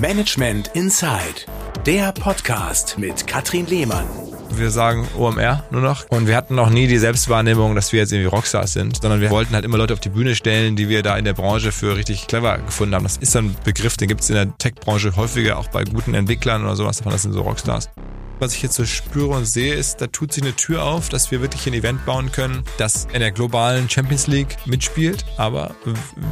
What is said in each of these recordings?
Management Inside, der Podcast mit Katrin Lehmann. Wir sagen OMR nur noch. Und wir hatten noch nie die Selbstwahrnehmung, dass wir jetzt irgendwie Rockstars sind, sondern wir wollten halt immer Leute auf die Bühne stellen, die wir da in der Branche für richtig clever gefunden haben. Das ist so ein Begriff, den gibt es in der Tech-Branche häufiger, auch bei guten Entwicklern oder sowas. Das sind so Rockstars. Was ich jetzt so spüre und sehe, ist, da tut sich eine Tür auf, dass wir wirklich ein Event bauen können, das in der globalen Champions League mitspielt, aber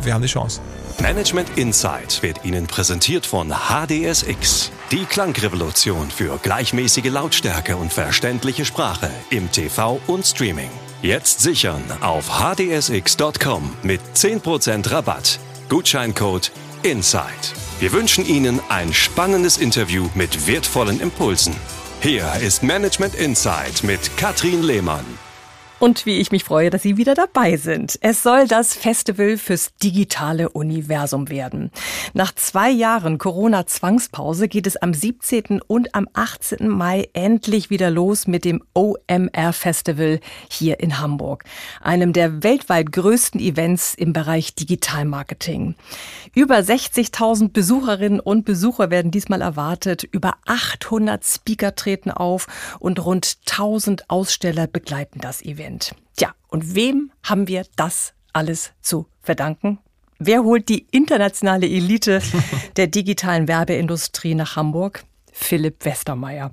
wir haben die Chance. Management Insight wird Ihnen präsentiert von HDSX, die Klangrevolution für gleichmäßige Lautstärke und verständliche Sprache im TV und Streaming. Jetzt sichern auf hdsx.com mit 10% Rabatt. Gutscheincode INSIDE. Wir wünschen Ihnen ein spannendes Interview mit wertvollen Impulsen. Hier ist Management Insight mit Katrin Lehmann. Und wie ich mich freue, dass Sie wieder dabei sind. Es soll das Festival fürs digitale Universum werden. Nach zwei Jahren Corona-Zwangspause geht es am 17. und am 18. Mai endlich wieder los mit dem OMR Festival hier in Hamburg. Einem der weltweit größten Events im Bereich Digitalmarketing. Über 60.000 Besucherinnen und Besucher werden diesmal erwartet. Über 800 Speaker treten auf und rund 1000 Aussteller begleiten das Event sind. Tja, und wem haben wir das alles zu verdanken? Wer holt die internationale Elite der digitalen Werbeindustrie nach Hamburg? Philipp Westermeier.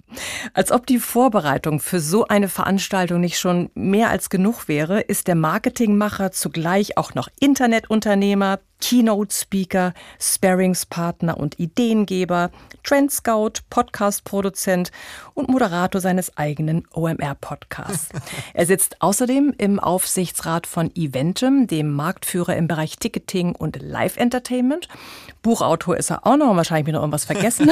Als ob die Vorbereitung für so eine Veranstaltung nicht schon mehr als genug wäre, ist der Marketingmacher zugleich auch noch Internetunternehmer, Keynote-Speaker, Sparringspartner und Ideengeber, Trendscout, Podcast-Produzent und Moderator seines eigenen OMR-Podcasts. er sitzt außerdem im Aufsichtsrat von Eventum, dem Marktführer im Bereich Ticketing und Live-Entertainment. Buchautor ist er auch noch, wahrscheinlich mir noch irgendwas vergessen.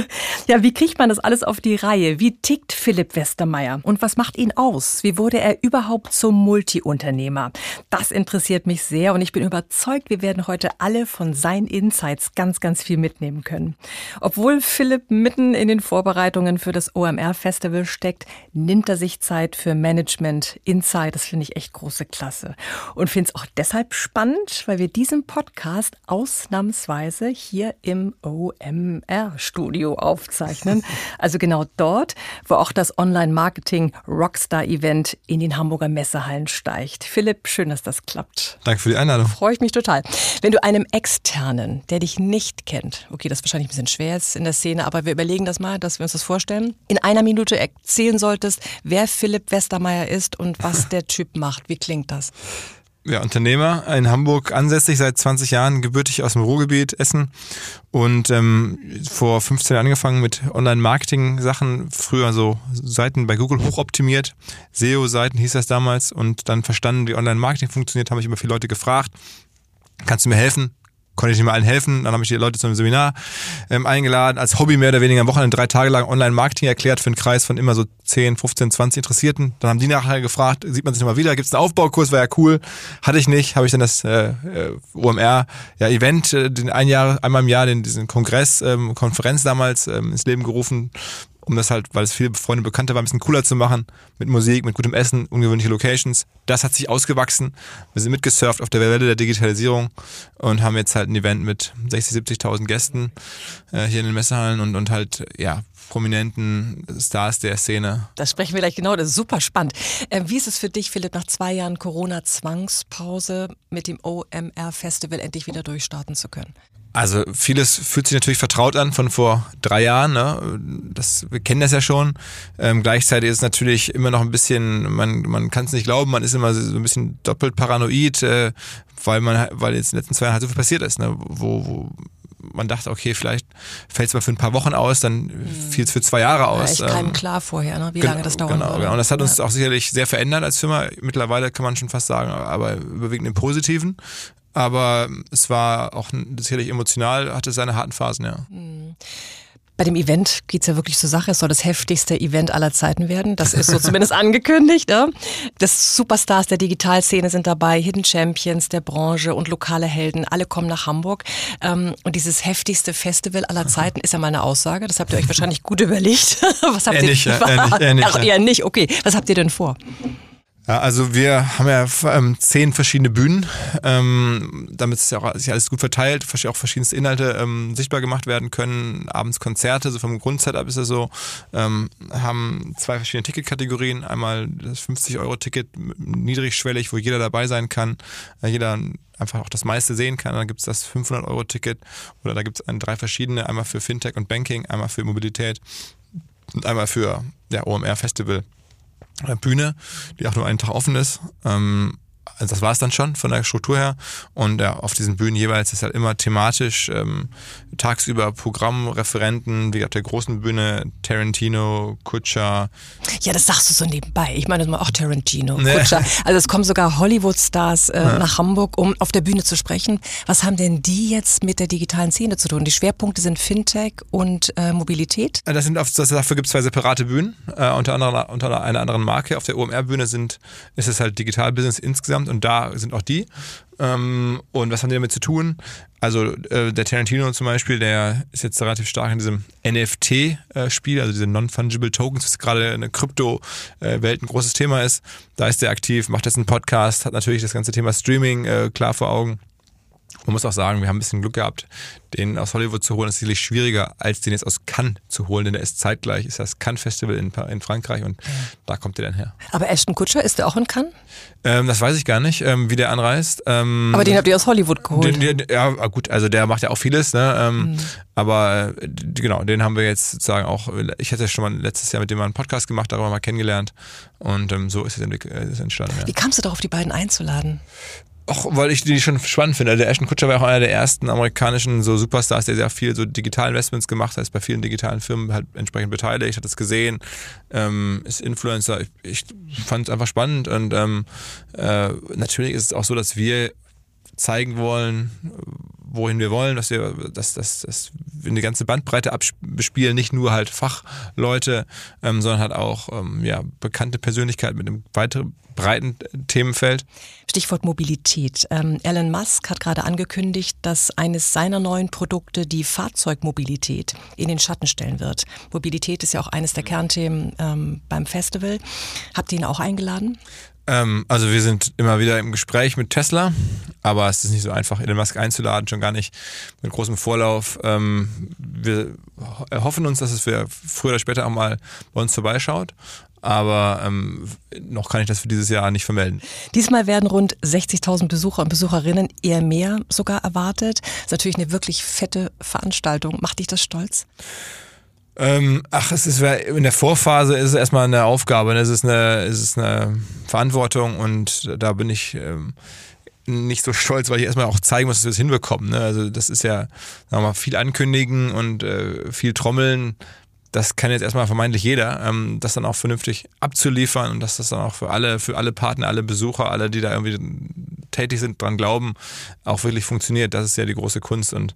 ja, wie kriegt man das alles auf die Reihe? Wie tickt Philipp Westermeier? Und was macht ihn aus? Wie wurde er überhaupt zum Multiunternehmer? Das interessiert mich sehr und ich bin überzeugt, wir werden heute alle von seinen Insights ganz, ganz viel mitnehmen können. Obwohl Philipp mitten in den Vorbereitungen für das OMR Festival steckt, nimmt er sich Zeit für Management Insight. Das finde ich echt große Klasse. Und finde es auch deshalb spannend, weil wir diesen Podcast ausnahmsweise hier im OMR Studio aufzeichnen. Also genau dort, wo auch das Online-Marketing Rockstar Event in den Hamburger Messehallen steigt. Philipp, schön, dass das klappt. Danke für die Einladung. Freue ich mich total. Wenn du einem Externen, der dich nicht kennt, okay, das ist wahrscheinlich ein bisschen schwer jetzt in der Szene, aber wir überlegen das mal, dass wir uns das vorstellen, in einer Minute erzählen solltest, wer Philipp Westermeier ist und was der Typ macht. Wie klingt das? Ja, Unternehmer in Hamburg ansässig seit 20 Jahren, gebürtig aus dem Ruhrgebiet, Essen. Und ähm, vor 15 Jahren angefangen mit Online-Marketing-Sachen, früher so Seiten bei Google hochoptimiert, SEO-Seiten hieß das damals. Und dann verstanden, wie Online-Marketing funktioniert, habe ich immer viele Leute gefragt, kannst du mir helfen? Konnte ich nicht mehr allen helfen. Dann habe ich die Leute zu einem Seminar ähm, eingeladen, als Hobby mehr oder weniger am Wochenende drei Tage lang Online-Marketing erklärt für einen Kreis von immer so 10, 15, 20 Interessierten. Dann haben die nachher gefragt, sieht man sich nochmal wieder, gibt es einen Aufbaukurs, war ja cool. Hatte ich nicht, habe ich dann das äh, äh OMR ja, äh, den ein Jahr, einmal im Jahr, den, diesen Kongress, ähm, Konferenz damals ähm, ins Leben gerufen, um das halt, weil es viele Freunde Bekannte war, ein bisschen cooler zu machen, mit Musik, mit gutem Essen, ungewöhnliche Locations. Das hat sich ausgewachsen. Wir sind mitgesurft auf der Welle der Digitalisierung und haben jetzt halt ein Event mit 60, 70.000 Gästen äh, hier in den Messehallen und, und halt, ja, prominenten Stars der Szene. Das sprechen wir gleich genau, das ist super spannend. Äh, wie ist es für dich, Philipp, nach zwei Jahren Corona-Zwangspause mit dem OMR-Festival endlich wieder durchstarten zu können? Also vieles fühlt sich natürlich vertraut an von vor drei Jahren. Ne? Das, wir kennen das ja schon. Ähm, gleichzeitig ist es natürlich immer noch ein bisschen, man, man kann es nicht glauben, man ist immer so ein bisschen doppelt paranoid, äh, weil man, weil jetzt in den letzten zwei Jahren halt so viel passiert ist, ne? wo, wo man dachte, okay, vielleicht fällt es mal für ein paar Wochen aus, dann mhm. fiel es für zwei Jahre aus. Ja, echt keinem ähm, klar vorher, ne? wie lange das dauern genau, würde. Genau, und das hat uns ja. auch sicherlich sehr verändert als Firma. Mittlerweile kann man schon fast sagen, aber überwiegend im Positiven. Aber es war auch sicherlich emotional, hatte seine harten Phasen, ja. Mhm. Bei dem Event geht's ja wirklich zur Sache. Es soll das heftigste Event aller Zeiten werden. Das ist so zumindest angekündigt. Ne? Das Superstars der Digitalszene sind dabei, Hidden Champions der Branche und lokale Helden. Alle kommen nach Hamburg. Ähm, und dieses heftigste Festival aller Zeiten ist ja meine Aussage. Das habt ihr euch wahrscheinlich gut überlegt. Was habt eher ihr eher nicht, Ach, eher nicht. Okay, was habt ihr denn vor? Ja, also wir haben ja ähm, zehn verschiedene Bühnen, ähm, damit ja sich alles gut verteilt, auch verschiedenste Inhalte ähm, sichtbar gemacht werden können. Abends Konzerte, so vom Grundsetup ist es so, ähm, haben zwei verschiedene Ticketkategorien. Einmal das 50-Euro-Ticket niedrigschwellig, wo jeder dabei sein kann, äh, jeder einfach auch das meiste sehen kann. Dann gibt es das 500-Euro-Ticket oder da gibt es drei verschiedene, einmal für Fintech und Banking, einmal für Mobilität und einmal für ja, OMR Festival. Äh, Bühne, die auch nur einen Tag offen ist. Ähm, also das war es dann schon von der Struktur her. Und ja, auf diesen Bühnen jeweils ist halt immer thematisch ähm, tagsüber Programmreferenten, wie auf der großen Bühne Tarantino, Kutscher. Ja, das sagst du so nebenbei. Ich meine auch Tarantino, Kutscher. Also es kommen sogar Hollywood-Stars äh, ja. nach Hamburg, um auf der Bühne zu sprechen. Was haben denn die jetzt mit der digitalen Szene zu tun? Die Schwerpunkte sind Fintech und äh, Mobilität? Das sind auf, das, dafür gibt es zwei separate Bühnen, äh, unter, anderem, unter einer anderen Marke. Auf der OMR-Bühne sind, ist es halt Digital-Business insgesamt und da sind auch die. Ähm, und was haben die damit zu tun? Also äh, der Tarantino zum Beispiel, der ist jetzt relativ stark in diesem NFT-Spiel, äh, also diese Non-Fungible Tokens, was gerade in der Krypto-Welt ein großes Thema ist. Da ist der aktiv, macht jetzt einen Podcast, hat natürlich das ganze Thema Streaming äh, klar vor Augen. Man muss auch sagen, wir haben ein bisschen Glück gehabt, den aus Hollywood zu holen. Das ist sicherlich schwieriger, als den jetzt aus Cannes zu holen, denn der ist zeitgleich, ist das Cannes Festival in, in Frankreich und da kommt der dann her. Aber Ashton Kutscher, ist der auch in Cannes? Ähm, das weiß ich gar nicht, ähm, wie der anreist. Ähm, aber den habt ihr aus Hollywood geholt? Den, den, ja, gut, also der macht ja auch vieles, ne? Mhm. Aber äh, genau, den haben wir jetzt sozusagen auch, ich hatte schon mal letztes Jahr mit dem mal einen Podcast gemacht, darüber mal kennengelernt und ähm, so ist es äh, entstanden. Ja. Wie kamst du darauf, die beiden einzuladen? Auch weil ich die schon spannend finde. Der Ashton Kutscher war auch einer der ersten amerikanischen so Superstars, der sehr viel so Investments gemacht hat, ist bei vielen digitalen Firmen halt entsprechend beteiligt, hat es gesehen, ähm, ist Influencer. Ich, ich fand es einfach spannend und ähm, äh, natürlich ist es auch so, dass wir zeigen wollen, wohin wir wollen, dass wir, dass, dass, dass wir eine ganze Bandbreite abspielen, nicht nur halt Fachleute, ähm, sondern halt auch ähm, ja, bekannte Persönlichkeiten mit einem weiteren breiten Themenfeld. Stichwort Mobilität. Ähm, Elon Musk hat gerade angekündigt, dass eines seiner neuen Produkte die Fahrzeugmobilität in den Schatten stellen wird. Mobilität ist ja auch eines der Kernthemen ähm, beim Festival. Habt ihr ihn auch eingeladen? Ähm, also wir sind immer wieder im Gespräch mit Tesla, aber es ist nicht so einfach, Elon Musk einzuladen, schon gar nicht mit großem Vorlauf. Ähm, wir hoffen uns, dass es früher oder später auch mal bei uns vorbeischaut aber ähm, noch kann ich das für dieses Jahr nicht vermelden. Diesmal werden rund 60.000 Besucher und Besucherinnen, eher mehr sogar erwartet. Das ist natürlich eine wirklich fette Veranstaltung. Macht dich das stolz? Ähm, ach, es ist in der Vorphase ist es erstmal eine Aufgabe, ne? es ist eine, es ist eine Verantwortung und da bin ich ähm, nicht so stolz, weil ich erstmal auch zeigen muss, dass wir es hinbekommen. Ne? Also das ist ja sagen viel ankündigen und äh, viel trommeln das kann jetzt erstmal vermeintlich jeder, ähm, das dann auch vernünftig abzuliefern und dass das dann auch für alle, für alle Partner, alle Besucher, alle, die da irgendwie tätig sind, dran glauben, auch wirklich funktioniert. Das ist ja die große Kunst und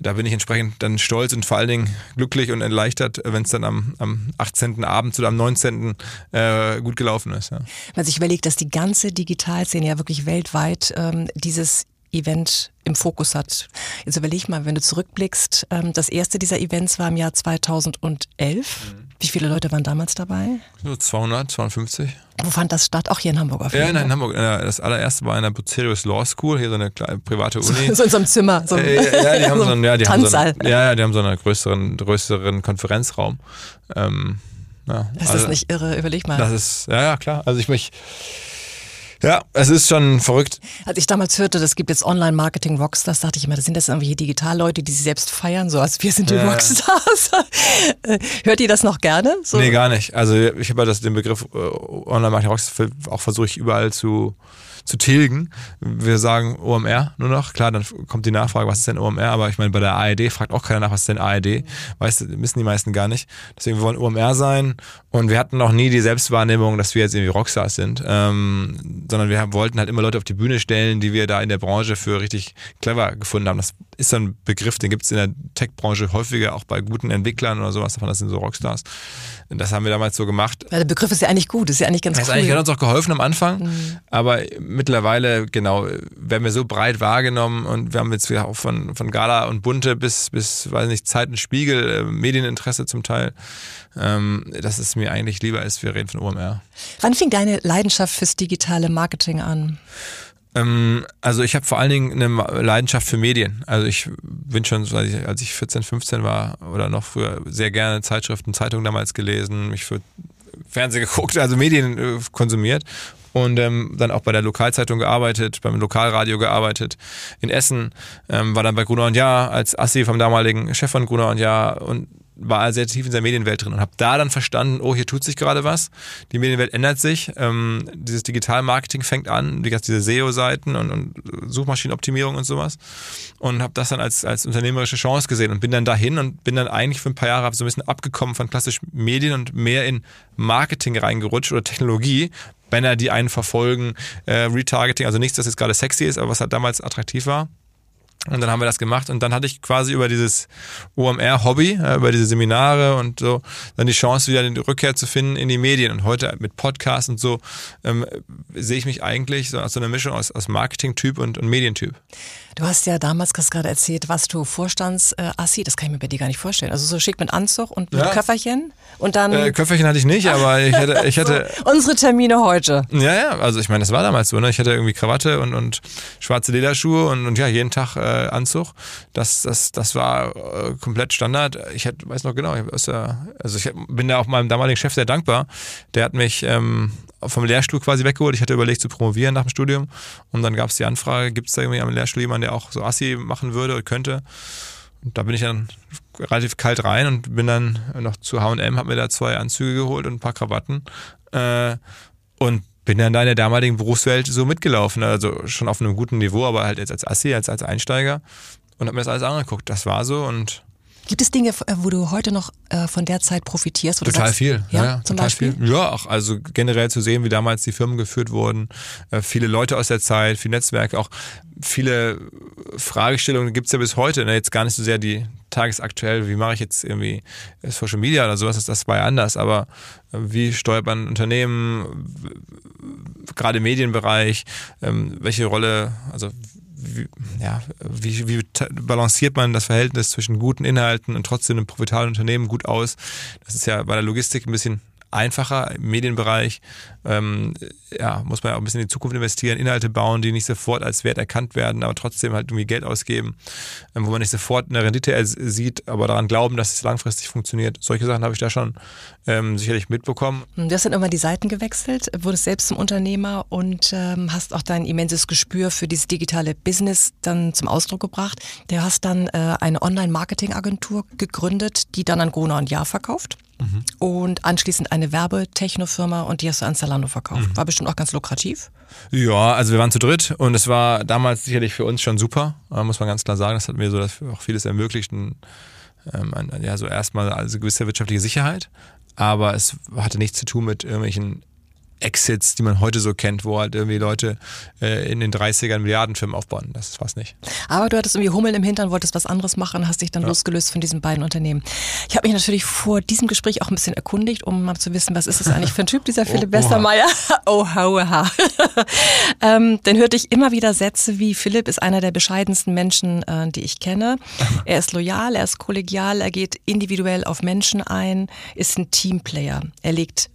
da bin ich entsprechend dann stolz und vor allen Dingen glücklich und erleichtert, wenn es dann am, am 18. Abend oder am 19. Äh, gut gelaufen ist. Ja. Wenn sich überlegt, dass die ganze Digitalszene ja wirklich weltweit ähm, dieses Event im Fokus hat. Jetzt überleg mal, wenn du zurückblickst, ähm, das erste dieser Events war im Jahr 2011. Mhm. Wie viele Leute waren damals dabei? So 200, 250. Wo fand das statt? Auch hier in Hamburg auf jeden Ja, nein, in Hamburg. Das allererste war in der Bucerius Law School, hier so eine kleine private Uni. So in so einem Zimmer. So äh, ja, die haben so einen, ja, die haben so einen, ja, die haben so einen größeren, größeren Konferenzraum. Ähm, ja, ist also, das nicht irre? Überleg mal. Das ist, ja, ja, klar. Also ich mich, ja, es ist schon verrückt. Als ich damals hörte, das gibt jetzt Online-Marketing-Rockstars, dachte ich immer, das sind das irgendwelche Digitalleute, die sie selbst feiern, so als wir sind die ja. Rockstars. Hört ihr das noch gerne? So? Nee, gar nicht. Also ich habe ja den Begriff äh, Online-Marketing-Rockstars auch versuche ich überall zu zu tilgen. Wir sagen OMR nur noch. Klar, dann kommt die Nachfrage, was ist denn OMR? Aber ich meine, bei der ARD fragt auch keiner nach, was ist denn ARD? Weißt du, wissen die meisten gar nicht. Deswegen wir wollen OMR sein und wir hatten noch nie die Selbstwahrnehmung, dass wir jetzt irgendwie Rockstars sind, ähm, sondern wir wollten halt immer Leute auf die Bühne stellen, die wir da in der Branche für richtig clever gefunden haben. Das ist so ein Begriff, den gibt es in der Tech-Branche häufiger, auch bei guten Entwicklern oder sowas das sind so Rockstars. Das haben wir damals so gemacht. Ja, der Begriff ist ja eigentlich gut, ist ja eigentlich ganz das cool. Das hat uns auch geholfen am Anfang, mhm. aber mittlerweile, genau, werden wir so breit wahrgenommen und wir haben jetzt auch von, von Gala und Bunte bis, bis, weiß nicht, Zeit und Spiegel, äh, Medieninteresse zum Teil, ähm, dass es mir eigentlich lieber ist, wir reden von OMR. Wann fing deine Leidenschaft fürs digitale Marketing an? Ähm, also ich habe vor allen Dingen eine Leidenschaft für Medien. Also ich bin schon, als ich 14, 15 war oder noch früher, sehr gerne Zeitschriften, Zeitungen damals gelesen, mich für Fernsehen geguckt, also Medien äh, konsumiert und ähm, dann auch bei der Lokalzeitung gearbeitet, beim Lokalradio gearbeitet in Essen, ähm, war dann bei Gruner und Jahr als Assi vom damaligen Chef von Gruner und Jahr und war sehr tief in der Medienwelt drin und habe da dann verstanden, oh, hier tut sich gerade was. Die Medienwelt ändert sich. Ähm, dieses Digital-Marketing fängt an, wie gesagt, diese SEO-Seiten und, und Suchmaschinenoptimierung und sowas. Und habe das dann als, als unternehmerische Chance gesehen und bin dann dahin und bin dann eigentlich für ein paar Jahre so ein bisschen abgekommen von klassisch Medien und mehr in Marketing reingerutscht oder Technologie. Banner, die einen verfolgen, äh, Retargeting, also nichts, das jetzt gerade sexy ist, aber was halt damals attraktiv war. Und dann haben wir das gemacht und dann hatte ich quasi über dieses OMR-Hobby, äh, über diese Seminare und so, dann die Chance, wieder die Rückkehr zu finden in die Medien. Und heute mit Podcasts und so ähm, sehe ich mich eigentlich so als so eine Mischung aus, aus Marketing-Typ und, und Medientyp. Du hast ja damals gerade erzählt, was du Vorstandsassi, äh, das kann ich mir bei dir gar nicht vorstellen. Also so schick mit Anzug und mit ja. Köfferchen und dann. Äh, Köfferchen hatte ich nicht, aber ich hatte. Ich hatte so, unsere Termine heute. Ja, ja, also ich meine, das war damals so, ne? Ich hatte irgendwie Krawatte und, und schwarze Lederschuhe und, und ja, jeden Tag äh, Anzug. Das, das, das war äh, komplett Standard. Ich hätte, weiß noch genau, ich, also ich bin da auch meinem damaligen Chef sehr dankbar. Der hat mich ähm, vom Lehrstuhl quasi weggeholt. Ich hatte überlegt zu promovieren nach dem Studium und dann gab es die Anfrage, gibt es da irgendwie am Lehrstuhl jemanden, der auch so Assi machen würde oder könnte? Und da bin ich dann relativ kalt rein und bin dann noch zu H&M, habe mir da zwei Anzüge geholt und ein paar Krawatten äh, und bin dann da in der damaligen Berufswelt so mitgelaufen, also schon auf einem guten Niveau, aber halt jetzt als Assi, als, als Einsteiger und habe mir das alles angeguckt. Das war so und Gibt es Dinge, äh, wo du heute noch äh, von der Zeit profitierst? total sagst, viel. Ja, ja zum total Beispiel? Viel. Ja, auch also generell zu sehen, wie damals die Firmen geführt wurden, äh, viele Leute aus der Zeit, viele Netzwerke, auch viele Fragestellungen gibt es ja bis heute. Ne? Jetzt gar nicht so sehr die tagesaktuell, wie mache ich jetzt irgendwie Social Media oder sowas, das war ja anders, aber wie steuert man Unternehmen, gerade im Medienbereich, ähm, welche Rolle, also wie, ja, wie, wie balanciert man das Verhältnis zwischen guten Inhalten und trotzdem einem profitablen Unternehmen gut aus? Das ist ja bei der Logistik ein bisschen einfacher im Medienbereich. Ähm, ja, muss man ja auch ein bisschen in die Zukunft investieren, Inhalte bauen, die nicht sofort als Wert erkannt werden, aber trotzdem halt irgendwie Geld ausgeben, ähm, wo man nicht sofort eine Rendite sieht, aber daran glauben, dass es langfristig funktioniert. Solche Sachen habe ich da schon ähm, sicherlich mitbekommen. Du hast dann immer die Seiten gewechselt, wurdest selbst zum Unternehmer und ähm, hast auch dein immenses Gespür für dieses digitale Business dann zum Ausdruck gebracht. Du hast dann äh, eine Online-Marketing-Agentur gegründet, die dann an Gruner und Jahr verkauft. Mhm. Und anschließend eine Werbetechnofirma und die hast du an Zalando verkauft. Mhm. War bestimmt auch ganz lukrativ. Ja, also wir waren zu dritt und es war damals sicherlich für uns schon super, äh, muss man ganz klar sagen. Das hat mir so auch vieles ermöglicht. Und, ähm, ja, so erstmal also gewisse wirtschaftliche Sicherheit, aber es hatte nichts zu tun mit irgendwelchen Exits, die man heute so kennt, wo halt irgendwie Leute äh, in den 30ern Milliardenfirmen aufbauen. Das ist fast nicht. Aber du hattest irgendwie Hummeln im Hintern, wolltest was anderes machen, hast dich dann ja. losgelöst von diesen beiden Unternehmen. Ich habe mich natürlich vor diesem Gespräch auch ein bisschen erkundigt, um mal zu wissen, was ist das eigentlich für ein Typ, dieser Philipp oh, Westermeier? Oh, oha. ähm, dann hörte ich immer wieder Sätze wie, Philipp ist einer der bescheidensten Menschen, äh, die ich kenne. Er ist loyal, er ist kollegial, er geht individuell auf Menschen ein, ist ein Teamplayer. Er legt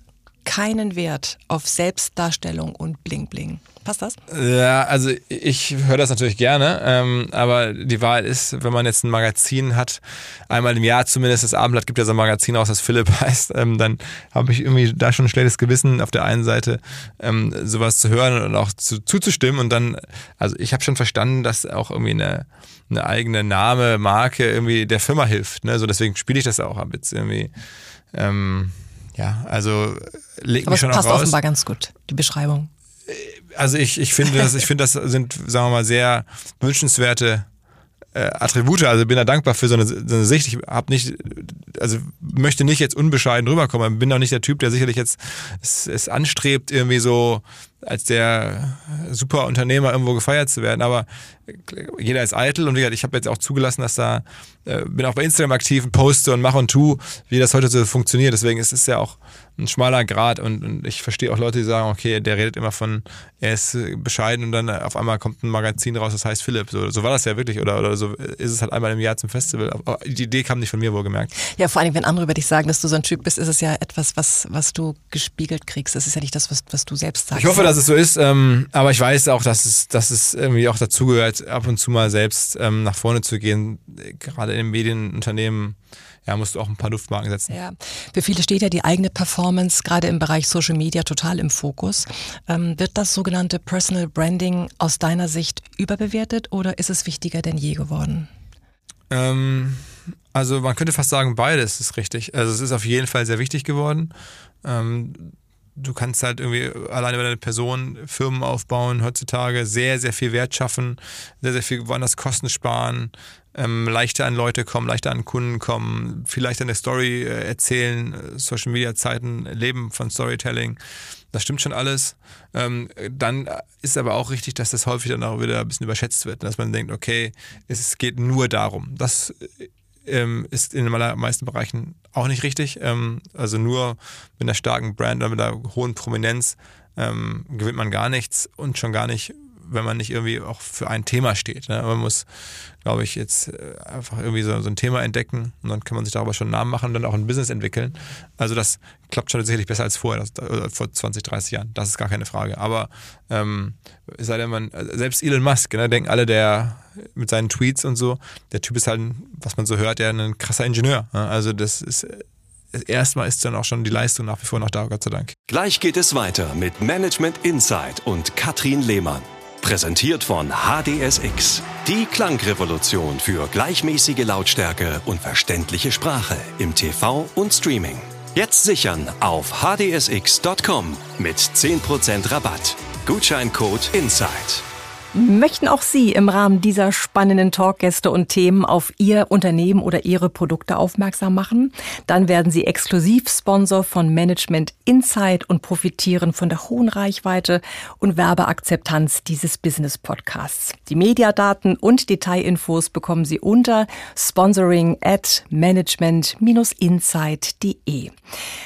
keinen Wert auf Selbstdarstellung und Bling Bling. Passt das? Ja, also ich höre das natürlich gerne, ähm, aber die Wahl ist, wenn man jetzt ein Magazin hat, einmal im Jahr zumindest das Abendblatt gibt ja so ein Magazin aus, das Philipp heißt, ähm, dann habe ich irgendwie da schon ein schlechtes Gewissen auf der einen Seite, ähm, sowas zu hören und auch zu, zuzustimmen und dann, also ich habe schon verstanden, dass auch irgendwie eine, eine eigene Name, Marke irgendwie der Firma hilft, ne? so deswegen spiele ich das auch ab jetzt irgendwie. Ähm, ja, also leg mich schon passt auch raus. offenbar ganz gut, die Beschreibung. Also ich, ich finde das, ich finde das sind, sagen wir mal, sehr wünschenswerte äh, Attribute. Also bin da dankbar für so eine, so eine Sicht. Ich habe nicht, also möchte nicht jetzt unbescheiden rüberkommen. Bin auch nicht der Typ, der sicherlich jetzt es, es anstrebt, irgendwie so als der super Unternehmer irgendwo gefeiert zu werden. Aber jeder ist eitel und ich habe jetzt auch zugelassen, dass da, äh, bin auch bei Instagram aktiv und poste und mache und tu, wie das heute so funktioniert. Deswegen ist es ja auch ein schmaler Grad und, und, ich verstehe auch Leute, die sagen, okay, der redet immer von, er ist bescheiden und dann auf einmal kommt ein Magazin raus, das heißt Philipp. So, so war das ja wirklich oder, oder so ist es halt einmal im Jahr zum Festival. Aber die Idee kam nicht von mir wohlgemerkt. Ja, vor allem, wenn andere über dich sagen, dass du so ein Typ bist, ist es ja etwas, was, was du gespiegelt kriegst. Das ist ja nicht das, was, was du selbst sagst. Ich hoffe, dass es so ist, ähm, aber ich weiß auch, dass es, dass es irgendwie auch dazugehört, ab und zu mal selbst ähm, nach vorne zu gehen, gerade in Medienunternehmen ja, musst du auch ein paar Duftmarken setzen. Ja, für viele steht ja die eigene Performance gerade im Bereich Social Media total im Fokus. Ähm, wird das sogenannte Personal Branding aus deiner Sicht überbewertet oder ist es wichtiger denn je geworden? Ähm, also man könnte fast sagen, beides ist richtig. Also es ist auf jeden Fall sehr wichtig geworden. Ähm, du kannst halt irgendwie alleine bei deiner Person Firmen aufbauen, heutzutage sehr, sehr viel Wert schaffen, sehr, sehr viel woanders Kosten sparen, ähm, leichter an Leute kommen, leichter an Kunden kommen, vielleicht eine Story äh, erzählen, äh, Social Media Zeiten leben von Storytelling. Das stimmt schon alles. Ähm, dann ist aber auch richtig, dass das häufig dann auch wieder ein bisschen überschätzt wird, dass man denkt, okay, es geht nur darum. Das ähm, ist in den allermeisten Bereichen auch nicht richtig. Ähm, also nur mit einer starken Brand oder mit einer hohen Prominenz ähm, gewinnt man gar nichts und schon gar nicht wenn man nicht irgendwie auch für ein Thema steht. Ne? Man muss, glaube ich, jetzt äh, einfach irgendwie so, so, ein Thema entdecken und dann kann man sich darüber schon einen Namen machen und dann auch ein Business entwickeln. Also das klappt schon sicherlich besser als vorher, das, äh, vor 20, 30 Jahren. Das ist gar keine Frage. Aber ähm, sei denn man, äh, selbst Elon Musk, ne, denken alle, der mit seinen Tweets und so, der Typ ist halt, was man so hört, ja ein krasser Ingenieur. Ne? Also das ist erstmal ist dann auch schon die Leistung nach wie vor noch da, Gott sei Dank. Gleich geht es weiter mit Management Insight und Katrin Lehmann. Präsentiert von HDSX. Die Klangrevolution für gleichmäßige Lautstärke und verständliche Sprache im TV und Streaming. Jetzt sichern auf hdsx.com mit 10% Rabatt. Gutscheincode INSIDE. Möchten auch Sie im Rahmen dieser spannenden Talkgäste und Themen auf Ihr Unternehmen oder Ihre Produkte aufmerksam machen? Dann werden Sie Exklusivsponsor von Management Insight und profitieren von der hohen Reichweite und Werbeakzeptanz dieses Business Podcasts. Die Mediadaten und Detailinfos bekommen Sie unter sponsoring at management-insight.de.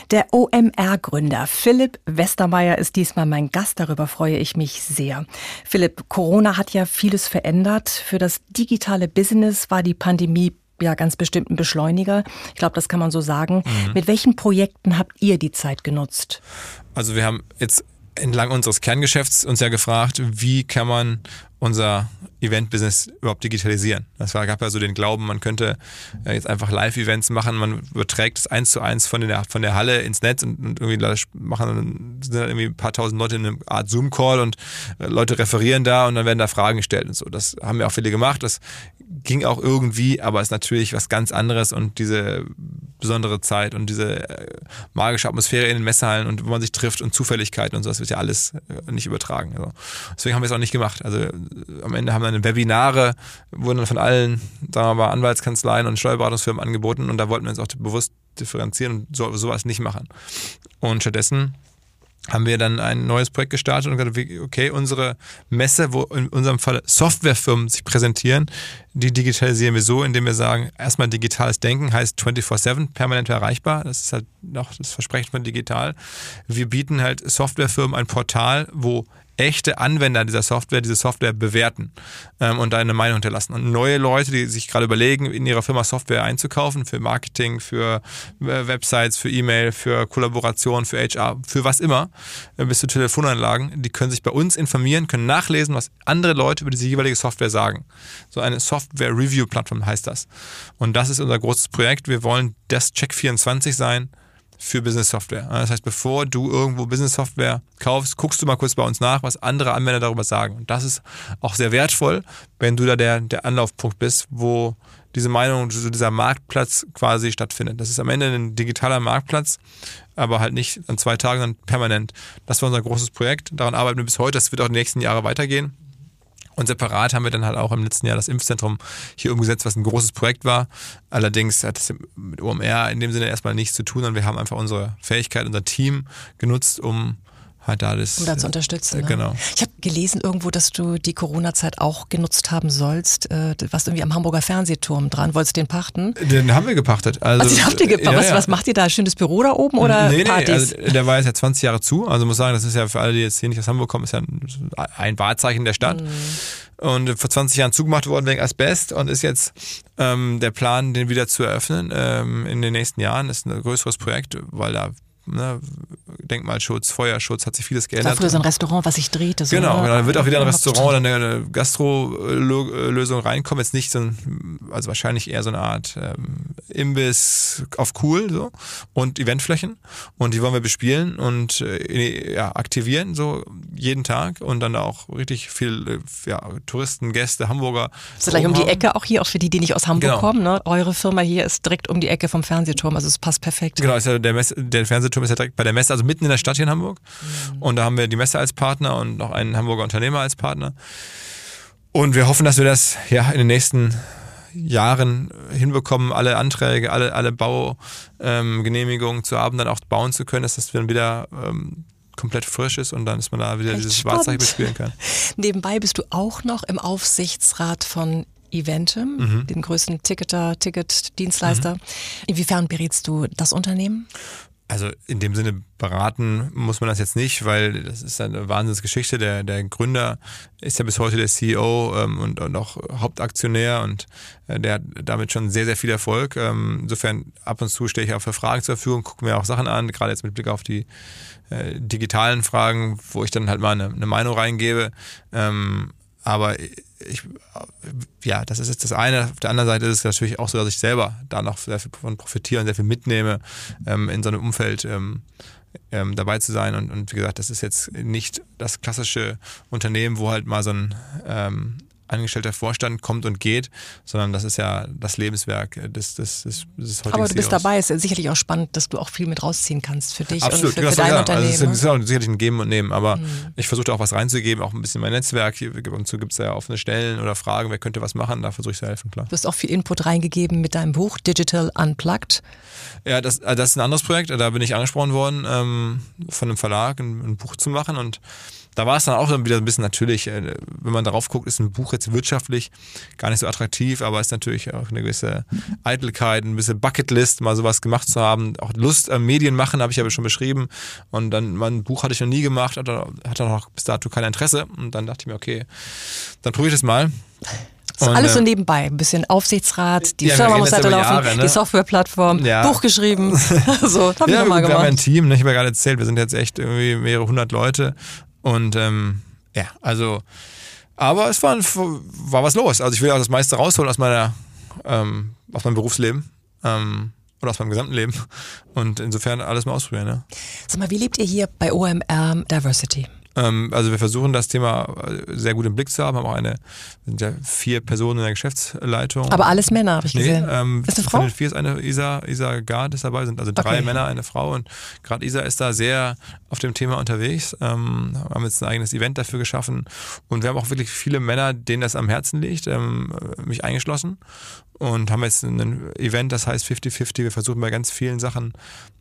Der OMR-Gründer Philipp Westermeier ist diesmal mein Gast. Darüber freue ich mich sehr. Philipp, Corona Corona hat ja vieles verändert. Für das digitale Business war die Pandemie ja ganz bestimmt ein Beschleuniger. Ich glaube, das kann man so sagen. Mhm. Mit welchen Projekten habt ihr die Zeit genutzt? Also wir haben jetzt entlang unseres Kerngeschäfts uns ja gefragt, wie kann man unser Event-Business überhaupt digitalisieren. Das war, gab ja so den Glauben, man könnte äh, jetzt einfach Live-Events machen, man überträgt es eins zu eins von der, von der Halle ins Netz und, und irgendwie machen sind dann irgendwie ein paar tausend Leute in einer Art Zoom-Call und äh, Leute referieren da und dann werden da Fragen gestellt und so. Das haben ja auch viele gemacht. Das ging auch irgendwie, aber ist natürlich was ganz anderes und diese besondere Zeit und diese äh, magische Atmosphäre in den Messehallen und wo man sich trifft und Zufälligkeiten und so, das wird ja alles nicht übertragen. Also deswegen haben wir es auch nicht gemacht. Also am Ende haben dann Webinare, wurden dann von allen, sagen wir mal, Anwaltskanzleien und Steuerberatungsfirmen angeboten und da wollten wir uns auch bewusst differenzieren und so, sowas nicht machen. Und stattdessen haben wir dann ein neues Projekt gestartet und gesagt, okay, unsere Messe, wo in unserem Fall Softwarefirmen sich präsentieren, die digitalisieren wir so, indem wir sagen, erstmal digitales Denken heißt 24-7, permanent erreichbar. Das ist halt noch das Versprechen von digital. Wir bieten halt Softwarefirmen ein Portal, wo echte Anwender dieser Software diese Software bewerten ähm, und da eine Meinung hinterlassen. Und neue Leute, die sich gerade überlegen, in ihrer Firma Software einzukaufen, für Marketing, für äh, Websites, für E-Mail, für Kollaboration, für HR, für was immer, äh, bis zu Telefonanlagen, die können sich bei uns informieren, können nachlesen, was andere Leute über diese jeweilige Software sagen. So eine Software-Review-Plattform heißt das. Und das ist unser großes Projekt. Wir wollen das Check24 sein für Business Software. Das heißt, bevor du irgendwo Business Software kaufst, guckst du mal kurz bei uns nach, was andere Anwender darüber sagen. Und das ist auch sehr wertvoll, wenn du da der, der Anlaufpunkt bist, wo diese Meinung, dieser Marktplatz quasi stattfindet. Das ist am Ende ein digitaler Marktplatz, aber halt nicht an zwei Tagen, sondern permanent. Das war unser großes Projekt. Daran arbeiten wir bis heute. Das wird auch die nächsten Jahre weitergehen. Und separat haben wir dann halt auch im letzten Jahr das Impfzentrum hier umgesetzt, was ein großes Projekt war. Allerdings hat es mit OMR in dem Sinne erstmal nichts zu tun, sondern wir haben einfach unsere Fähigkeit, unser Team genutzt, um halt alles. Um da zu unterstützen. Ne? Genau. Ich habe gelesen irgendwo, dass du die Corona-Zeit auch genutzt haben sollst. Äh, du warst irgendwie am Hamburger Fernsehturm dran. Wolltest du den pachten? Den haben wir gepachtet. Also, also den habt ihr gepachtet. Ja, was, ja. was macht ihr da? Schönes Büro da oben oder nee, Partys? Nee, also, der war jetzt ja 20 Jahre zu. Also muss sagen, das ist ja für alle, die jetzt hier nicht aus Hamburg kommen, ist ja ein Wahrzeichen der Stadt. Mhm und vor 20 Jahren zugemacht worden wegen Asbest und ist jetzt ähm, der Plan, den wieder zu eröffnen ähm, in den nächsten Jahren. Das ist ein größeres Projekt, weil da ne, Denkmalschutz, Feuerschutz, hat sich vieles geändert. War früher so ein Restaurant, was sich drehte. So, genau, ne? dann wird auch wieder ein Restaurant oder eine Gastro-Lösung reinkommen. Jetzt nicht so ein, also wahrscheinlich eher so eine Art ähm, Imbiss auf cool so und Eventflächen und die wollen wir bespielen und äh, ja, aktivieren so jeden Tag und dann auch richtig viel äh, ja, Touristen, Gäste, Hamburger. Das ist gleich um die Ecke auch hier, auch für die, die nicht aus Hamburg genau. kommen. Ne? Eure Firma hier ist direkt um die Ecke vom Fernsehturm, also es passt perfekt. Genau, ist ja der, Mess der Fernsehturm ist ja direkt bei der Messe, also mitten in der Stadt hier in Hamburg. Mhm. Und da haben wir die Messe als Partner und noch einen Hamburger Unternehmer als Partner. Und wir hoffen, dass wir das ja in den nächsten Jahren hinbekommen, alle Anträge, alle, alle Baugenehmigungen ähm, zu haben, dann auch bauen zu können, dass das dann wieder ähm, komplett frisch ist und dann ist man da wieder Echt dieses Wahrzeichen bespielen kann. Nebenbei bist du auch noch im Aufsichtsrat von Eventim, mhm. dem größten Ticketer, Ticketdienstleister. Mhm. Inwiefern berätst du das Unternehmen? Also in dem Sinne beraten muss man das jetzt nicht, weil das ist eine Wahnsinnsgeschichte. Der, der Gründer ist ja bis heute der CEO ähm, und, und auch Hauptaktionär und äh, der hat damit schon sehr, sehr viel Erfolg. Ähm, insofern ab und zu stehe ich auch für Fragen zur Verfügung, gucke mir auch Sachen an, gerade jetzt mit Blick auf die äh, digitalen Fragen, wo ich dann halt mal eine, eine Meinung reingebe. Ähm, aber ich, ja, das ist jetzt das eine. Auf der anderen Seite ist es natürlich auch so, dass ich selber da noch sehr viel von profitiere und sehr viel mitnehme, ähm, in so einem Umfeld ähm, ähm, dabei zu sein. Und, und, wie gesagt, das ist jetzt nicht das klassische Unternehmen, wo halt mal so ein ähm, angestellter Vorstand kommt und geht, sondern das ist ja das Lebenswerk des, des, des, des heutigen Aber du bist CEOs. dabei, ist ja sicherlich auch spannend, dass du auch viel mit rausziehen kannst für dich Absolut, und für, für dein ja. Unternehmen. Also es ist, ist sicherlich ein Geben und Nehmen, aber mhm. ich versuche da auch was reinzugeben, auch ein bisschen mein Netzwerk. Hier und zu gibt es ja offene Stellen oder Fragen, wer könnte was machen, da versuche ich zu helfen, klar. Du hast auch viel Input reingegeben mit deinem Buch Digital Unplugged. Ja, das, äh, das ist ein anderes Projekt, da bin ich angesprochen worden, ähm, von einem Verlag ein, ein Buch zu machen und da war es dann auch wieder ein bisschen natürlich, äh, wenn man darauf guckt, ist ein Buch jetzt wirtschaftlich gar nicht so attraktiv, aber ist natürlich auch eine gewisse Eitelkeit, ein bisschen Bucketlist, mal sowas gemacht zu haben. Auch Lust am Medien machen, habe ich aber schon beschrieben. Und dann, mein Buch hatte ich noch nie gemacht, hatte, hatte noch bis dato kein Interesse. Und dann dachte ich mir, okay, dann probiere ich das mal. Ist alles so nebenbei. Ein bisschen Aufsichtsrat, die ja, Firma muss weiterlaufen, Jahre, ne? die Softwareplattform, ja. Buch geschrieben. so, habe ich ja, nochmal gemacht. Wir haben ein Team, ne? ich habe ja gerade erzählt, wir sind jetzt echt irgendwie mehrere hundert Leute und ähm, ja, also, aber es war, war was los. Also ich will auch das meiste rausholen aus meiner, ähm, aus meinem Berufsleben. Ähm, oder aus meinem gesamten Leben. Und insofern alles mal ausprobieren. Ja. Sag mal, wie lebt ihr hier bei OMR Diversity? Ähm, also wir versuchen das Thema äh, sehr gut im Blick zu haben, haben auch eine, sind ja vier Personen in der Geschäftsleitung. Aber alles Männer, habe ich nee, gesehen. Ähm, ist eine Frau? Vier ist eine Isa, Isa Gard ist dabei, sind also drei okay. Männer, eine Frau und gerade Isa ist da sehr auf dem Thema unterwegs. Ähm, haben jetzt ein eigenes Event dafür geschaffen und wir haben auch wirklich viele Männer, denen das am Herzen liegt, ähm, mich eingeschlossen und haben jetzt ein Event, das heißt 50-50. Wir versuchen bei ganz vielen Sachen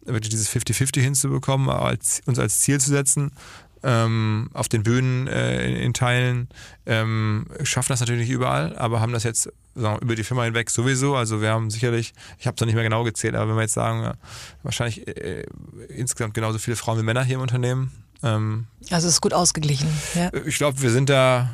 wirklich dieses 50-50 hinzubekommen, als, uns als Ziel zu setzen, ähm, auf den Bühnen äh, in, in, Teilen, ähm, schaffen das natürlich nicht überall, aber haben das jetzt sagen, über die Firma hinweg sowieso. Also wir haben sicherlich, ich habe es noch nicht mehr genau gezählt, aber wenn wir jetzt sagen, ja, wahrscheinlich äh, insgesamt genauso viele Frauen wie Männer hier im Unternehmen. Ähm, also es ist gut ausgeglichen. Ja. Ich glaube, wir sind da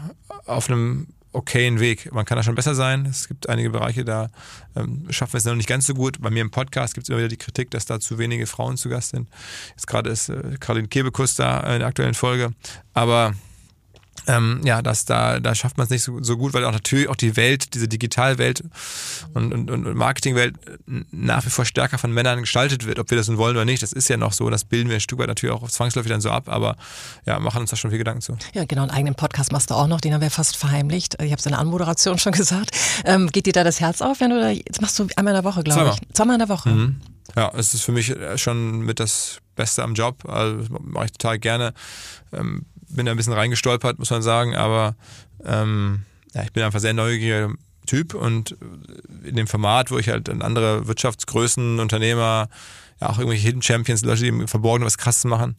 auf einem okayen Weg. Man kann da schon besser sein. Es gibt einige Bereiche, da ähm, schaffen wir es noch nicht ganz so gut. Bei mir im Podcast gibt es immer wieder die Kritik, dass da zu wenige Frauen zu Gast sind. Jetzt gerade ist äh, Caroline Kebekus da in der aktuellen Folge. Aber ähm, ja, das, da, da schafft man es nicht so, so gut, weil auch natürlich auch die Welt, diese Digitalwelt und, und, und Marketingwelt nach wie vor stärker von Männern gestaltet wird, ob wir das nun wollen oder nicht. Das ist ja noch so, das bilden wir ein Stück weit natürlich auch zwangsläufig dann so ab, aber ja, machen uns da schon viel Gedanken zu. Ja, genau, einen eigenen Podcast machst du auch noch, den haben wir fast verheimlicht. Ich habe es in der Anmoderation schon gesagt. Ähm, geht dir da das Herz auf, wenn du da, jetzt machst du einmal in der Woche, glaube ich. Zweimal in der Woche. Mhm. Ja, es ist für mich schon mit das Beste am Job. Also mache ich total gerne. Ähm, bin da ein bisschen reingestolpert, muss man sagen, aber ähm, ja, ich bin einfach sehr neugieriger Typ und in dem Format, wo ich halt dann andere Wirtschaftsgrößen, Unternehmer, ja auch irgendwelche Hidden Champions, Leute, die im Verborgenen was krasses machen,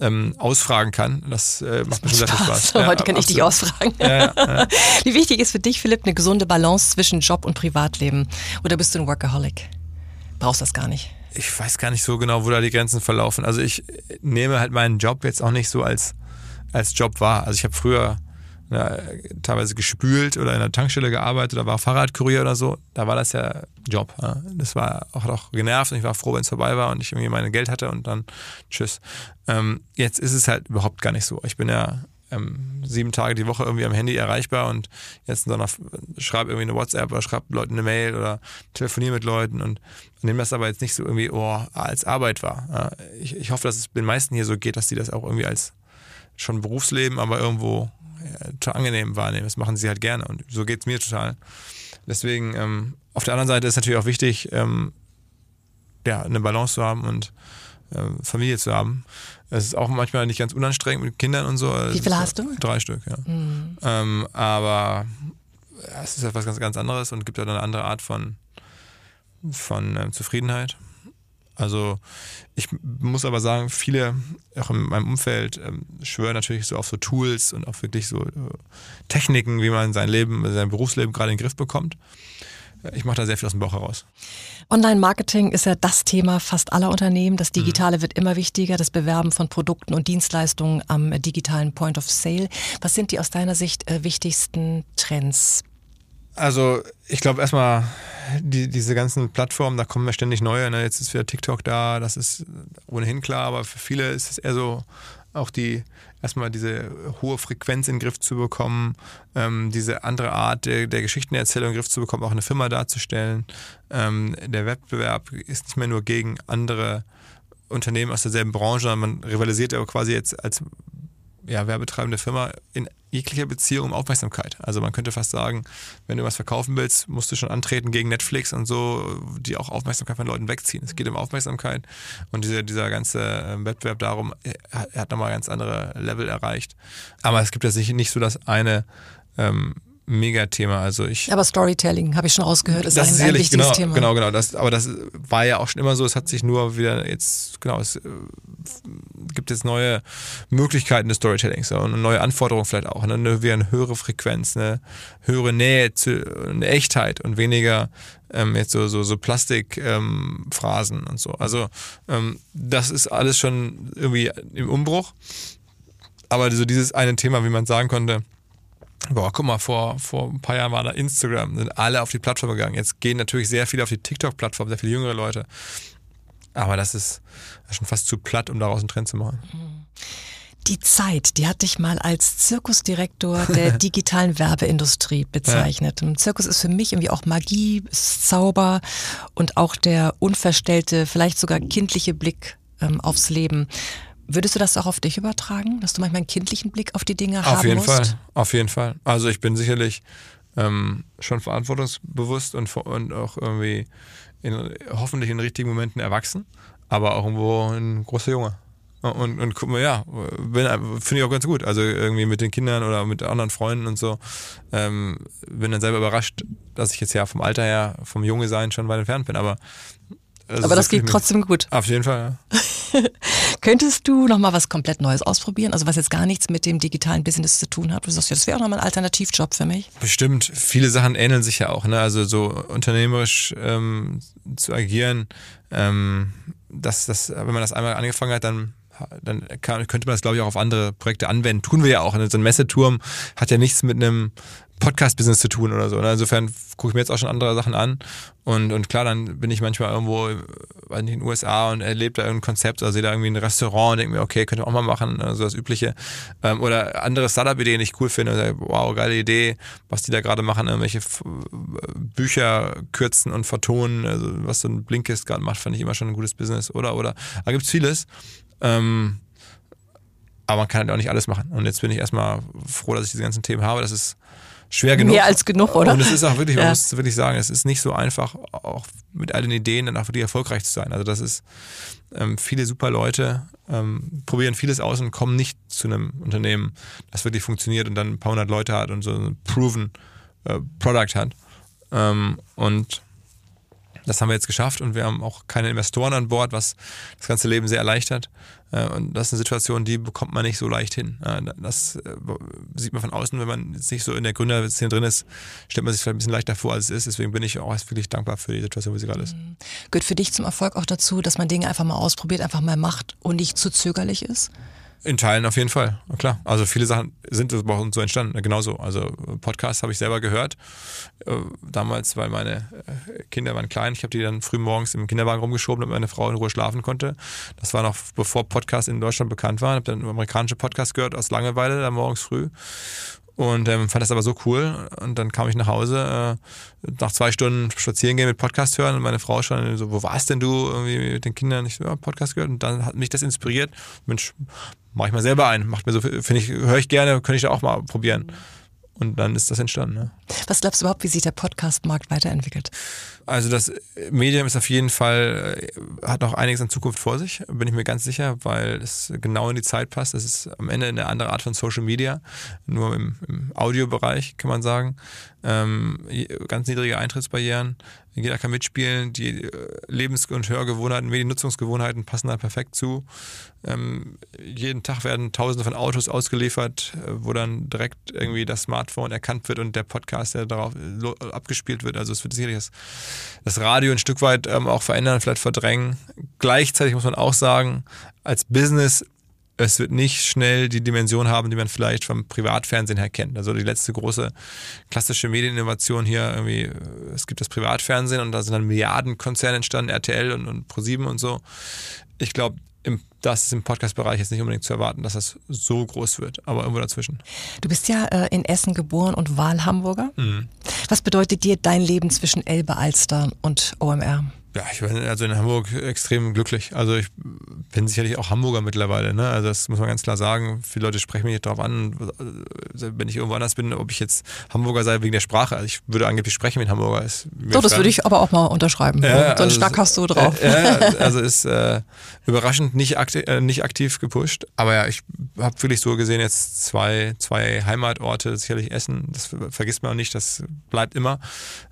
ähm, ausfragen kann. Das äh, macht mir schon sehr viel Spaß. Ja, Heute kann ich dich ausfragen. Ja, ja. Wie wichtig ist für dich, Philipp, eine gesunde Balance zwischen Job und Privatleben? Oder bist du ein Workaholic? Brauchst das gar nicht? Ich weiß gar nicht so genau, wo da die Grenzen verlaufen. Also ich nehme halt meinen Job jetzt auch nicht so als, als Job wahr. Also ich habe früher ja, teilweise gespült oder in einer Tankstelle gearbeitet oder war Fahrradkurier oder so, da war das ja Job. Ja. Das war auch, auch genervt und ich war froh, wenn es vorbei war und ich irgendwie mein Geld hatte und dann tschüss. Ähm, jetzt ist es halt überhaupt gar nicht so. Ich bin ja ähm, sieben Tage die Woche irgendwie am Handy erreichbar und jetzt schreibe irgendwie eine WhatsApp oder schreibe Leuten eine Mail oder telefoniere mit Leuten und nehme das aber jetzt nicht so irgendwie oh, als Arbeit wahr. Ja. Ich, ich hoffe, dass es den meisten hier so geht, dass die das auch irgendwie als schon Berufsleben, aber irgendwo total angenehm wahrnehmen. Das machen sie halt gerne und so geht es mir total. Deswegen, ähm, auf der anderen Seite ist natürlich auch wichtig, ähm, ja, eine Balance zu haben und ähm, Familie zu haben. Es ist auch manchmal nicht ganz unanstrengend mit Kindern und so. Wie viele hast du? Drei Stück, ja. Mhm. Ähm, aber ja, es ist etwas ganz, ganz anderes und gibt ja eine andere Art von, von ähm, Zufriedenheit. Also ich muss aber sagen, viele, auch in meinem Umfeld, ähm, schwören natürlich so auf so Tools und auf wirklich so äh, Techniken, wie man sein Leben, sein Berufsleben gerade in den Griff bekommt. Ich mache da sehr viel aus dem Bauch heraus. Online-Marketing ist ja das Thema fast aller Unternehmen. Das Digitale mhm. wird immer wichtiger, das Bewerben von Produkten und Dienstleistungen am digitalen Point of Sale. Was sind die aus deiner Sicht äh, wichtigsten Trends? Also ich glaube erstmal, die, diese ganzen Plattformen, da kommen ja ständig neue. Ne? Jetzt ist wieder TikTok da, das ist ohnehin klar, aber für viele ist es eher so, auch die erstmal diese hohe Frequenz in den Griff zu bekommen, ähm, diese andere Art der, der Geschichtenerzählung in den Griff zu bekommen, auch eine Firma darzustellen. Ähm, der Wettbewerb ist nicht mehr nur gegen andere Unternehmen aus derselben Branche, man rivalisiert ja quasi jetzt als ja, werbetreibende Firma in jeglicher Beziehung um Aufmerksamkeit. Also man könnte fast sagen, wenn du was verkaufen willst, musst du schon antreten gegen Netflix und so, die auch Aufmerksamkeit von Leuten wegziehen. Es geht um Aufmerksamkeit und dieser, dieser ganze ähm, Wettbewerb darum, er hat nochmal ganz andere Level erreicht. Aber es gibt ja sicher nicht so das eine ähm, Megathema. Also ich, aber Storytelling, habe ich schon rausgehört, ist das ein, ist ein wichtiges genau, Thema. Genau, genau. Das, aber das war ja auch schon immer so. Es hat sich nur wieder jetzt, genau, es äh, gibt jetzt neue Möglichkeiten des Storytellings und neue Anforderungen vielleicht auch. Ne? Eine, eine höhere Frequenz, eine höhere Nähe, zu, eine Echtheit und weniger ähm, jetzt so, so, so Plastikphrasen ähm, und so. Also ähm, das ist alles schon irgendwie im Umbruch. Aber so dieses eine Thema, wie man sagen konnte, Boah, guck mal, vor, vor ein paar Jahren war da Instagram, sind alle auf die Plattform gegangen. Jetzt gehen natürlich sehr viele auf die TikTok-Plattform, sehr viele jüngere Leute. Aber das ist schon fast zu platt, um daraus einen Trend zu machen. Die Zeit, die hat dich mal als Zirkusdirektor der digitalen Werbeindustrie bezeichnet. Ja. Zirkus ist für mich irgendwie auch Magie, Zauber und auch der unverstellte, vielleicht sogar kindliche Blick ähm, aufs Leben. Würdest du das auch auf dich übertragen, dass du manchmal einen kindlichen Blick auf die Dinge auf haben Auf jeden musst? Fall, auf jeden Fall. Also ich bin sicherlich ähm, schon verantwortungsbewusst und, und auch irgendwie in, hoffentlich in richtigen Momenten erwachsen, aber auch irgendwo ein großer Junge. Und, und guck mal, ja, finde ich auch ganz gut. Also irgendwie mit den Kindern oder mit anderen Freunden und so. Ähm, bin dann selber überrascht, dass ich jetzt ja vom Alter her, vom Junge sein schon weit entfernt bin. Aber also Aber das geht trotzdem gut. Auf jeden Fall, ja. Könntest du nochmal was komplett Neues ausprobieren? Also was jetzt gar nichts mit dem digitalen Business zu tun hat? Du sagst, das wäre auch nochmal ein Alternativjob für mich. Bestimmt. Viele Sachen ähneln sich ja auch. Ne? Also so unternehmerisch ähm, zu agieren, ähm, das, das, wenn man das einmal angefangen hat, dann dann kann, könnte man das, glaube ich, auch auf andere Projekte anwenden. Tun wir ja auch. So ein Messeturm hat ja nichts mit einem Podcast-Business zu tun oder so. Ne? Insofern gucke ich mir jetzt auch schon andere Sachen an. Und, und klar, dann bin ich manchmal irgendwo in den USA und erlebe da irgendein Konzept oder sehe da irgendwie ein Restaurant und denke mir, okay, könnte man auch mal machen, also das Übliche. Ähm, oder andere Startup-Ideen, die ich cool finde und sage, wow, geile Idee, was die da gerade machen, irgendwelche Bücher kürzen und vertonen, also was so ein Blinkist gerade macht, fand ich immer schon ein gutes Business. Oder, oder, da gibt's vieles. Ähm, aber man kann halt auch nicht alles machen. Und jetzt bin ich erstmal froh, dass ich diese ganzen Themen habe. Das ist schwer genug. Mehr als genug, oder? Und es ist auch wirklich, man ja. muss wirklich sagen, es ist nicht so einfach, auch mit all den Ideen dann auch wirklich erfolgreich zu sein. Also das ist, ähm, viele super Leute ähm, probieren vieles aus und kommen nicht zu einem Unternehmen, das wirklich funktioniert und dann ein paar hundert Leute hat und so ein proven äh, Product hat. Ähm, und Das haben wir jetzt geschafft und wir haben auch keine Investoren an Bord, was das ganze Leben sehr erleichtert. Äh, und das ist eine Situation, die bekommt man nicht so leicht hin. Das äh, sieht man von außen, wenn man jetzt nicht so in der Gründerszene drin ist, stellt man sich vielleicht ein bisschen leichter vor, als es ist. Deswegen bin ich auch wirklich dankbar für die Situation, wie sie gerade ist. Mhm. Gehört für dich zum Erfolg auch dazu, dass man Dinge einfach mal ausprobiert, einfach mal macht und nicht zu zögerlich ist? In Teilen auf jeden Fall, klar. Also viele Sachen sind bei uns so entstanden, genauso. Also Podcasts habe ich selber gehört, äh, damals, weil meine äh, Kinder waren klein. Ich habe die dann früh morgens im Kinderwagen rumgeschoben, damit meine Frau in Ruhe schlafen konnte. Das war noch bevor Podcasts in Deutschland bekannt waren. Ich habe dann amerikanische Podcasts gehört aus Langeweile, da morgens früh und ähm, fand das aber so cool. Und dann kam ich nach Hause, äh, nach zwei Stunden spazieren gehen mit Podcast hören und meine Frau schon so, wo warst denn du irgendwie mit den Kindern? Ich so, ja, Podcast gehört und dann hat mich das inspiriert. Mensch, mach ich mal selber ein, macht mir so, finde ich, höre ich gerne, könnte ich da auch mal probieren. Und dann ist das entstanden. Ne? Was glaubst du überhaupt, wie sich der Podcast-Markt weiterentwickelt? Also das Medium ist auf jeden Fall, äh, hat noch einiges an Zukunft vor sich, bin ich mir ganz sicher, weil es genau in die Zeit passt. Es ist am Ende eine andere Art von Social Media, nur im, im Audiobereich kann man sagen. Ähm, ganz niedrige Eintrittsbarrieren, jeder kann mitspielen, die äh, Lebens- und Hörgewohnheiten, Mediennutzungsgewohnheiten passen da perfekt zu. Ähm, jeden Tag werden tausende von Autos ausgeliefert, äh, wo dann direkt irgendwie das Smartphone erkannt wird und der Podcast, der darauf abgespielt wird. Also es wird sicherlich das, das Radio ein Stück weit ähm, auch verändern, vielleicht verdrängen. Gleichzeitig muss man auch sagen, als Business es wird nicht schnell die Dimension haben, die man vielleicht vom Privatfernsehen her kennt. Also die letzte große klassische Medieninnovation hier irgendwie, es gibt das Privatfernsehen und da sind dann Milliardenkonzerne entstanden, RTL und, und ProSieben und so. Ich glaube, das ist im Podcast-Bereich jetzt nicht unbedingt zu erwarten, dass das so groß wird, aber irgendwo dazwischen. Du bist ja äh, in Essen geboren und Wahlhamburger. Mhm. Was bedeutet dir dein Leben zwischen Elbe, Alster und OMR? Ja, ich bin also in Hamburg extrem glücklich. Also ich bin sicherlich auch Hamburger mittlerweile. Ne? Also das muss man ganz klar sagen. Viele Leute sprechen mich nicht darauf an, wenn ich irgendwo anders bin, ob ich jetzt Hamburger sei wegen der Sprache. Also ich würde angeblich sprechen mit Hamburger. Ist so, das würde ich aber auch mal unterschreiben. Ja, so einen also Schnack hast du drauf. Ja, also ist äh, überraschend nicht, aktiv, äh, nicht aktiv gepusht. Aber ja, ich habe wirklich so gesehen jetzt zwei, zwei Heimatorte, sicherlich Essen. Das vergisst man auch nicht. Das bleibt immer,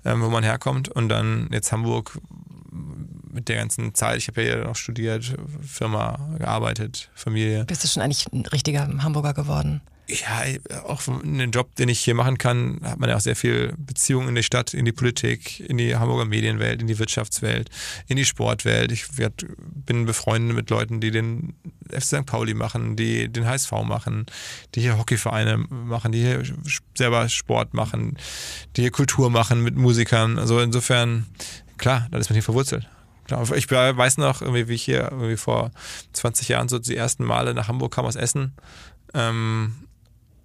ähm, wo man herkommt. Und dann jetzt Hamburg mit der ganzen Zeit, ich habe ja noch studiert, Firma gearbeitet, Familie. Bist du schon eigentlich ein richtiger Hamburger geworden? Ja, auch einen Job, den ich hier machen kann, hat man ja auch sehr viel Beziehungen in die Stadt, in die Politik, in die Hamburger Medienwelt, in die Wirtschaftswelt, in die Sportwelt. Ich bin befreundet mit Leuten, die den FC St. Pauli machen, die den HSV machen, die hier Hockeyvereine machen, die hier selber Sport machen, die hier Kultur machen mit Musikern. Also insofern klar, dann ist man hier verwurzelt. Ich weiß noch, wie ich hier irgendwie vor 20 Jahren so die ersten Male nach Hamburg kam aus Essen. Ähm,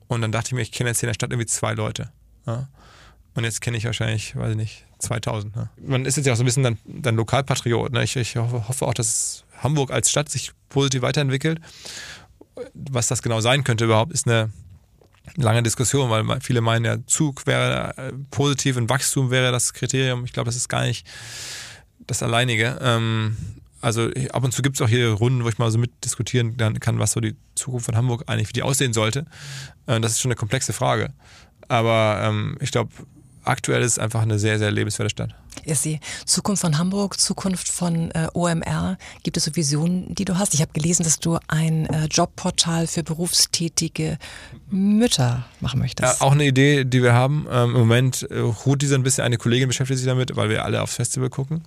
und dann dachte ich mir, ich kenne jetzt hier in der Stadt irgendwie zwei Leute. Ja? Und jetzt kenne ich wahrscheinlich, weiß ich nicht, 2000. Ne? Man ist jetzt ja auch so ein bisschen dann, dann Lokalpatriot. Ne? Ich, ich hoffe auch, dass Hamburg als Stadt sich positiv weiterentwickelt. Was das genau sein könnte überhaupt, ist eine lange Diskussion, weil viele meinen, der Zug wäre äh, positiv und Wachstum wäre das Kriterium. Ich glaube, das ist gar nicht das Alleinige. Ähm, also ab und zu gibt es auch hier Runden, wo ich mal so mitdiskutieren kann, was so die Zukunft von Hamburg eigentlich, wie die aussehen sollte. Äh, das ist schon eine komplexe Frage. Aber ähm, ich glaube, aktuell ist es einfach eine sehr, sehr lebenswerte Stadt. Ist die Zukunft von Hamburg, Zukunft von äh, OMR? Gibt es so Visionen, die du hast? Ich habe gelesen, dass du ein äh, Jobportal für berufstätige Mütter machen möchtest. Ja, auch eine Idee, die wir haben. Ähm, Im Moment äh, ruht diese ein bisschen, eine Kollegin beschäftigt sich damit, weil wir alle aufs Festival gucken.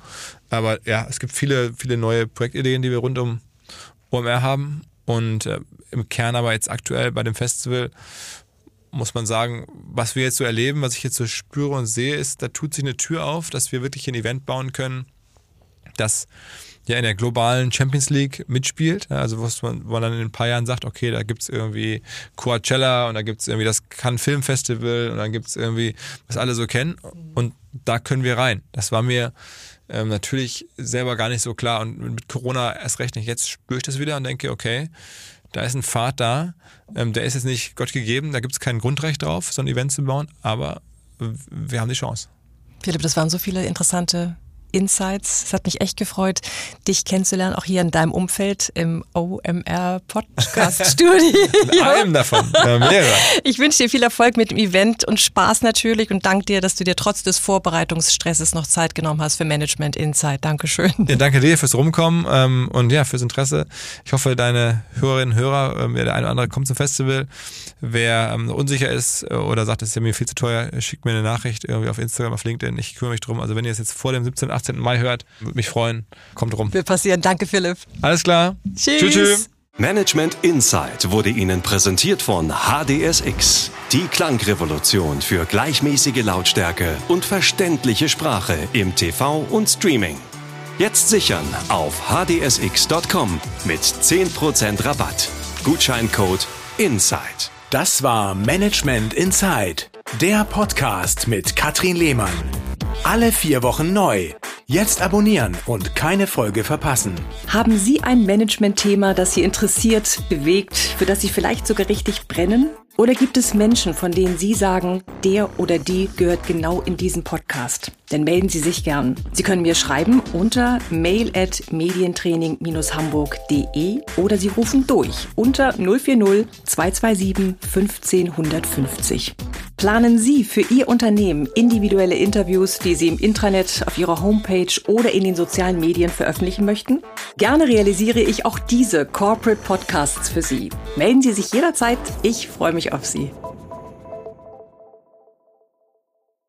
Aber ja, es gibt viele, viele neue Projektideen, die wir rund um OMR haben. Und äh, im Kern aber jetzt aktuell bei dem Festival muss man sagen, was wir jetzt so erleben, was ich jetzt so spüre und sehe, ist, da tut sich eine Tür auf, dass wir wirklich ein Event bauen können, das ja in der globalen Champions League mitspielt. Also was man, wo man dann in ein paar Jahren sagt, okay, da gibt es irgendwie Coachella und da gibt es irgendwie das Cannes Film Festival und dann gibt es irgendwie, was alle so kennen. Und da können wir rein. Das war mir ähm, natürlich selber gar nicht so klar. Und mit Corona erst recht nicht. Jetzt spüre ich das wieder und denke, okay, da ist ein Pfad da, ähm, der ist jetzt nicht Gott gegeben, da gibt es kein Grundrecht drauf, so ein Event zu bauen, aber wir haben die Chance. Philipp, das waren so viele interessante Insights. Es hat mich echt gefreut, dich kennenzulernen, auch hier in deinem Umfeld im OMR Podcast Studio. in einem davon, ja, mehrere. Ich wünsche dir viel Erfolg mit dem Event und Spaß natürlich und danke dir, dass du dir trotz des Vorbereitungsstresses noch Zeit genommen hast für Management Insight. Dankeschön. Ja, danke dir fürs Rumkommen ähm, und ja, fürs Interesse. Ich hoffe, deine Hörerinnen und Hörer, ähm, der eine oder andere kommt zum Festival. Wer ähm, unsicher ist äh, oder sagt, es ist ja mir viel zu teuer, schickt mir eine Nachricht irgendwie auf Instagram, auf LinkedIn. Ich kümmere mich drum. Also wenn ihr es jetzt vor dem 17., 18. Mai hört, würde mich freuen. Kommt rum. Will passieren. Danke, Philipp. Alles klar. Tschüss. Tschüss. tschüss. Management Insight wurde Ihnen präsentiert von HDSX, die Klangrevolution für gleichmäßige Lautstärke und verständliche Sprache im TV und Streaming. Jetzt sichern auf hdsx.com mit 10% Rabatt. Gutscheincode INSIDE. Das war Management Inside, der Podcast mit Katrin Lehmann. Alle vier Wochen neu. Jetzt abonnieren und keine Folge verpassen. Haben Sie ein Management-Thema, das Sie interessiert, bewegt, für das Sie vielleicht sogar richtig brennen? Oder gibt es Menschen, von denen Sie sagen, der oder die gehört genau in diesen Podcast? Dann melden Sie sich gern. Sie können mir schreiben unter mail at medientraining-hamburg.de oder Sie rufen durch unter 040 227 15 150. Planen Sie für Ihr Unternehmen individuelle Interviews, die Sie im Intranet, auf Ihrer Homepage oder in den sozialen Medien veröffentlichen möchten? Gerne realisiere ich auch diese Corporate Podcasts für Sie. Melden Sie sich jederzeit. Ich freue mich auf Sie.